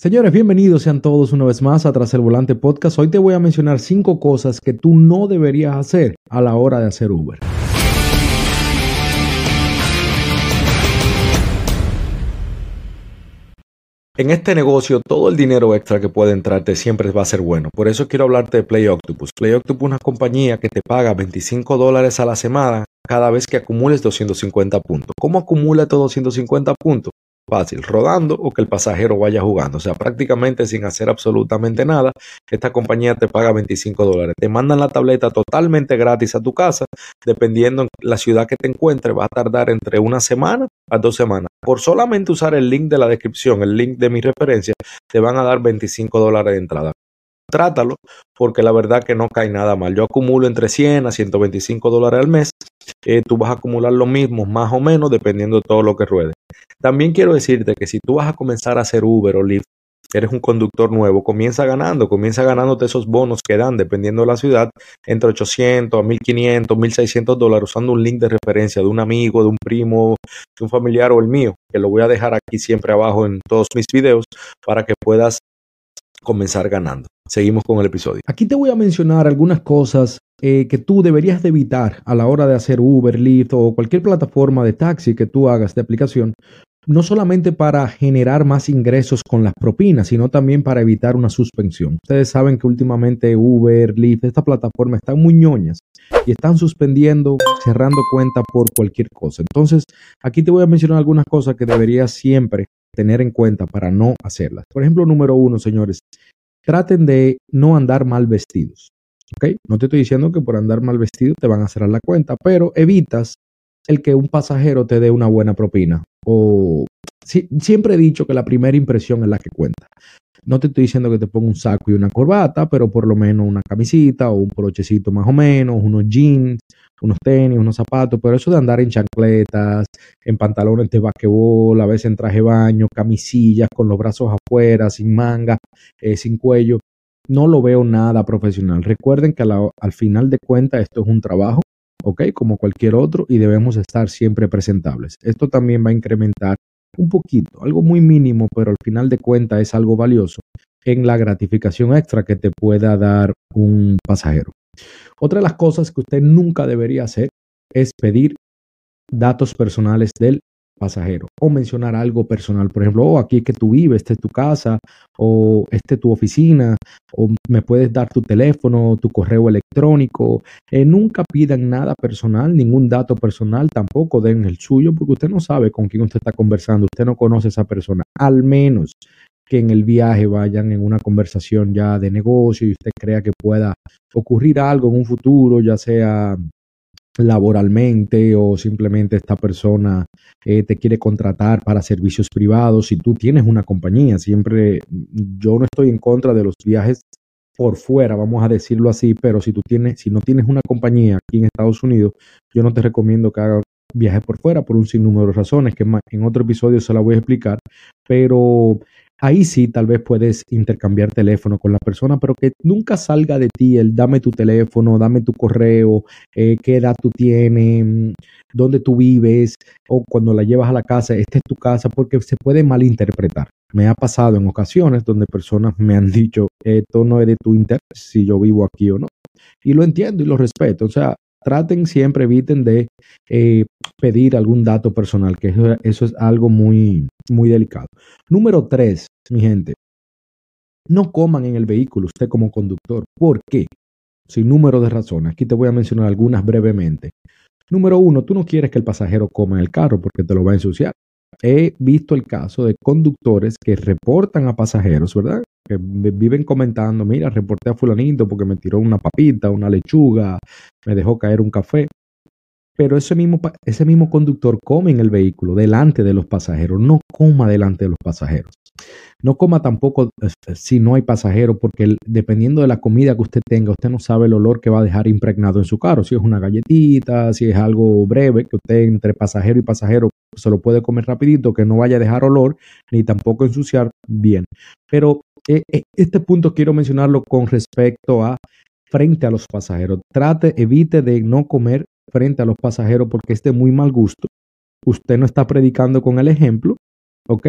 Señores, bienvenidos sean todos una vez más a Tras el Volante Podcast. Hoy te voy a mencionar cinco cosas que tú no deberías hacer a la hora de hacer Uber. En este negocio, todo el dinero extra que puede entrarte siempre va a ser bueno. Por eso quiero hablarte de Play Octopus. Play Octopus es una compañía que te paga 25 dólares a la semana cada vez que acumules 250 puntos. ¿Cómo acumula estos 250 puntos? Fácil, rodando o que el pasajero vaya jugando. O sea, prácticamente sin hacer absolutamente nada, esta compañía te paga 25 dólares. Te mandan la tableta totalmente gratis a tu casa, dependiendo en la ciudad que te encuentres, va a tardar entre una semana a dos semanas. Por solamente usar el link de la descripción, el link de mi referencia, te van a dar 25 dólares de entrada trátalo, porque la verdad que no cae nada mal. Yo acumulo entre 100 a 125 dólares al mes. Eh, tú vas a acumular lo mismo, más o menos, dependiendo de todo lo que ruede. También quiero decirte que si tú vas a comenzar a hacer Uber o Lyft, eres un conductor nuevo, comienza ganando, comienza ganándote esos bonos que dan, dependiendo de la ciudad, entre 800 a 1500, 1600 dólares, usando un link de referencia de un amigo, de un primo, de un familiar o el mío, que lo voy a dejar aquí siempre abajo en todos mis videos para que puedas comenzar ganando. Seguimos con el episodio. Aquí te voy a mencionar algunas cosas eh, que tú deberías de evitar a la hora de hacer Uber, Lyft o cualquier plataforma de taxi que tú hagas de aplicación, no solamente para generar más ingresos con las propinas, sino también para evitar una suspensión. Ustedes saben que últimamente Uber, Lyft, esta plataforma están muy ñoñas y están suspendiendo, cerrando cuenta por cualquier cosa. Entonces, aquí te voy a mencionar algunas cosas que deberías siempre tener en cuenta para no hacerlas. Por ejemplo, número uno, señores, traten de no andar mal vestidos. ¿Ok? No te estoy diciendo que por andar mal vestido te van a cerrar la cuenta, pero evitas el que un pasajero te dé una buena propina. O siempre he dicho que la primera impresión es la que cuenta. No te estoy diciendo que te ponga un saco y una corbata, pero por lo menos una camisita o un polochecito más o menos, unos jeans, unos tenis, unos zapatos, pero eso de andar en chancletas, en pantalones de basquetbol, a veces en traje de baño, camisillas con los brazos afuera, sin manga, eh, sin cuello, no lo veo nada profesional. Recuerden que al final de cuentas esto es un trabajo, ¿ok? Como cualquier otro y debemos estar siempre presentables. Esto también va a incrementar un poquito, algo muy mínimo, pero al final de cuentas es algo valioso en la gratificación extra que te pueda dar un pasajero. Otra de las cosas que usted nunca debería hacer es pedir datos personales del pasajero o mencionar algo personal, por ejemplo, oh, aquí es que tú vives, esta es tu casa o esta es tu oficina o me puedes dar tu teléfono, tu correo electrónico. Eh, nunca pidan nada personal, ningún dato personal, tampoco den el suyo porque usted no sabe con quién usted está conversando, usted no conoce a esa persona, al menos que en el viaje vayan en una conversación ya de negocio y usted crea que pueda ocurrir algo en un futuro, ya sea laboralmente o simplemente esta persona eh, te quiere contratar para servicios privados, si tú tienes una compañía, siempre yo no estoy en contra de los viajes por fuera, vamos a decirlo así, pero si tú tienes, si no tienes una compañía aquí en Estados Unidos, yo no te recomiendo que hagas viajes por fuera por un sinnúmero de razones que en otro episodio se la voy a explicar, pero Ahí sí, tal vez puedes intercambiar teléfono con la persona, pero que nunca salga de ti el dame tu teléfono, dame tu correo, eh, qué edad tú tienes, dónde tú vives, o cuando la llevas a la casa, esta es tu casa, porque se puede malinterpretar. Me ha pasado en ocasiones donde personas me han dicho, esto no es de tu interés, si yo vivo aquí o no. Y lo entiendo y lo respeto. O sea, traten siempre, eviten de eh, pedir algún dato personal, que eso, es algo muy, muy delicado. Número tres, mi gente, no coman en el vehículo usted como conductor. ¿Por qué? Sin número de razones. Aquí te voy a mencionar algunas brevemente. Número uno, tú no quieres que el pasajero coma en el carro porque te lo va a ensuciar. He visto el caso de conductores que reportan a pasajeros, ¿verdad? Que viven comentando, mira, reporté a fulanito porque me tiró una papita, una lechuga, me dejó caer un café. Pero ese mismo, ese mismo conductor come en el vehículo delante de los pasajeros, no coma delante de los pasajeros. No coma tampoco este, si no hay pasajero, porque dependiendo de la comida que usted tenga, usted no sabe el olor que va a dejar impregnado en su carro. Si es una galletita, si es algo breve, que usted entre pasajero y pasajero se lo puede comer rapidito, que no vaya a dejar olor, ni tampoco ensuciar bien. Pero eh, eh, este punto quiero mencionarlo con respecto a frente a los pasajeros. Trate, evite de no comer frente a los pasajeros porque es de muy mal gusto. Usted no está predicando con el ejemplo, ¿ok?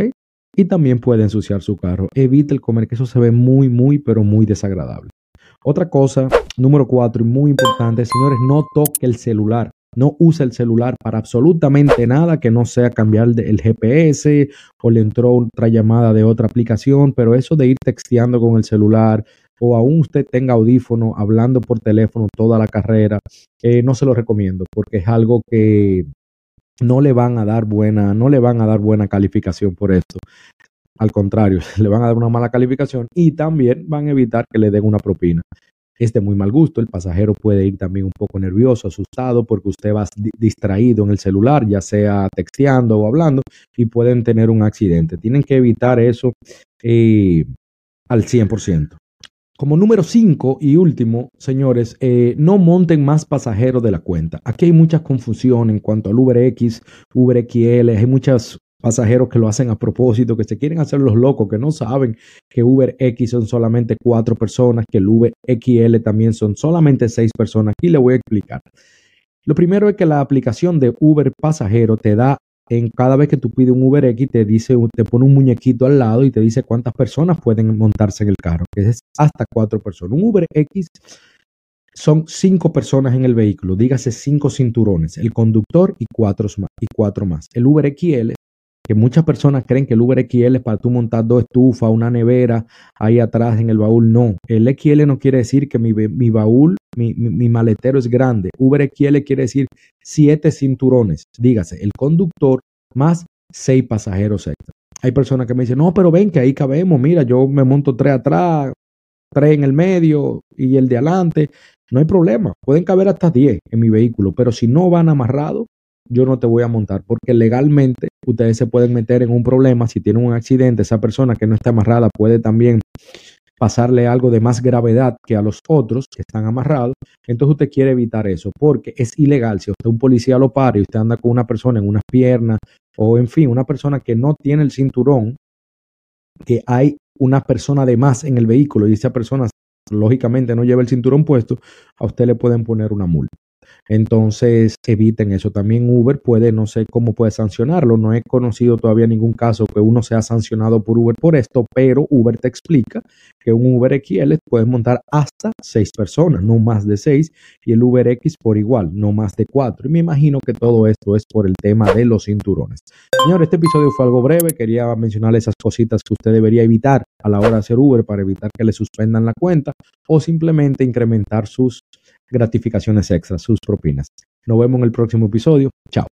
y también puede ensuciar su carro. Evite el comer, que eso se ve muy, muy, pero muy desagradable. Otra cosa, número cuatro y muy importante, señores, no toque el celular. No use el celular para absolutamente nada que no sea cambiar el GPS o le entró otra llamada de otra aplicación, pero eso de ir texteando con el celular o aún usted tenga audífono hablando por teléfono toda la carrera, eh, no se lo recomiendo porque es algo que no le van a dar buena, no le van a dar buena calificación por esto. Al contrario, le van a dar una mala calificación y también van a evitar que le den una propina. Es de muy mal gusto, el pasajero puede ir también un poco nervioso, asustado, porque usted va distraído en el celular, ya sea texteando o hablando, y pueden tener un accidente. Tienen que evitar eso eh, al 100%. Como número 5 y último, señores, eh, no monten más pasajeros de la cuenta. Aquí hay mucha confusión en cuanto al UberX, UberXL, hay muchos pasajeros que lo hacen a propósito, que se quieren hacer los locos, que no saben que UberX son solamente cuatro personas, que el UberXL también son solamente seis personas. Aquí le voy a explicar. Lo primero es que la aplicación de Uber pasajero te da en cada vez que tú pides un UberX te dice, te pone un muñequito al lado y te dice cuántas personas pueden montarse en el carro, que es hasta cuatro personas. Un UberX son cinco personas en el vehículo, dígase cinco cinturones, el conductor y cuatro, y cuatro más. El UberXL, que muchas personas creen que el UberXL es para tú montar dos estufas, una nevera ahí atrás en el baúl. No, el XL no quiere decir que mi, baúl, mi, mi, maletero es grande. UberXL quiere decir siete cinturones, dígase, el conductor más seis pasajeros extra. Hay personas que me dicen, no, pero ven que ahí cabemos, mira, yo me monto tres atrás, tres en el medio y el de adelante. No hay problema, pueden caber hasta diez en mi vehículo, pero si no van amarrados, yo no te voy a montar, porque legalmente ustedes se pueden meter en un problema si tienen un accidente, esa persona que no está amarrada puede también pasarle algo de más gravedad que a los otros que están amarrados, entonces usted quiere evitar eso, porque es ilegal. Si usted un policía lo para y usted anda con una persona en unas piernas o en fin, una persona que no tiene el cinturón, que hay una persona de más en el vehículo y esa persona lógicamente no lleva el cinturón puesto, a usted le pueden poner una multa. Entonces, eviten eso. También Uber puede, no sé cómo puede sancionarlo. No he conocido todavía ningún caso que uno sea sancionado por Uber por esto, pero Uber te explica que un Uber XL puedes montar hasta seis personas, no más de seis, y el Uber X por igual, no más de cuatro. Y me imagino que todo esto es por el tema de los cinturones. Señor, este episodio fue algo breve. Quería mencionarle esas cositas que usted debería evitar a la hora de hacer Uber para evitar que le suspendan la cuenta o simplemente incrementar sus gratificaciones extras, sus propinas. Nos vemos en el próximo episodio. Chao.